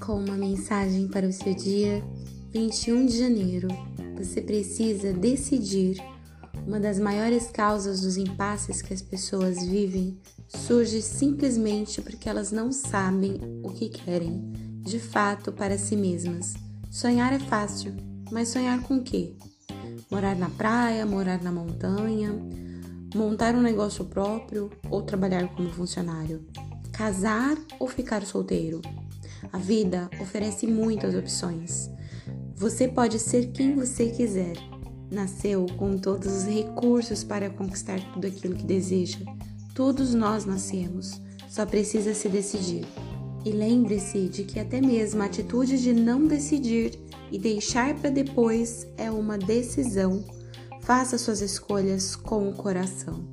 com uma mensagem para o seu dia 21 de janeiro. Você precisa decidir. Uma das maiores causas dos impasses que as pessoas vivem surge simplesmente porque elas não sabem o que querem, de fato, para si mesmas. Sonhar é fácil, mas sonhar com o quê? Morar na praia, morar na montanha, montar um negócio próprio ou trabalhar como funcionário? Casar ou ficar solteiro? A vida oferece muitas opções. Você pode ser quem você quiser. Nasceu com todos os recursos para conquistar tudo aquilo que deseja. Todos nós nascemos, só precisa se decidir. E lembre-se de que até mesmo a atitude de não decidir e deixar para depois é uma decisão. Faça suas escolhas com o coração.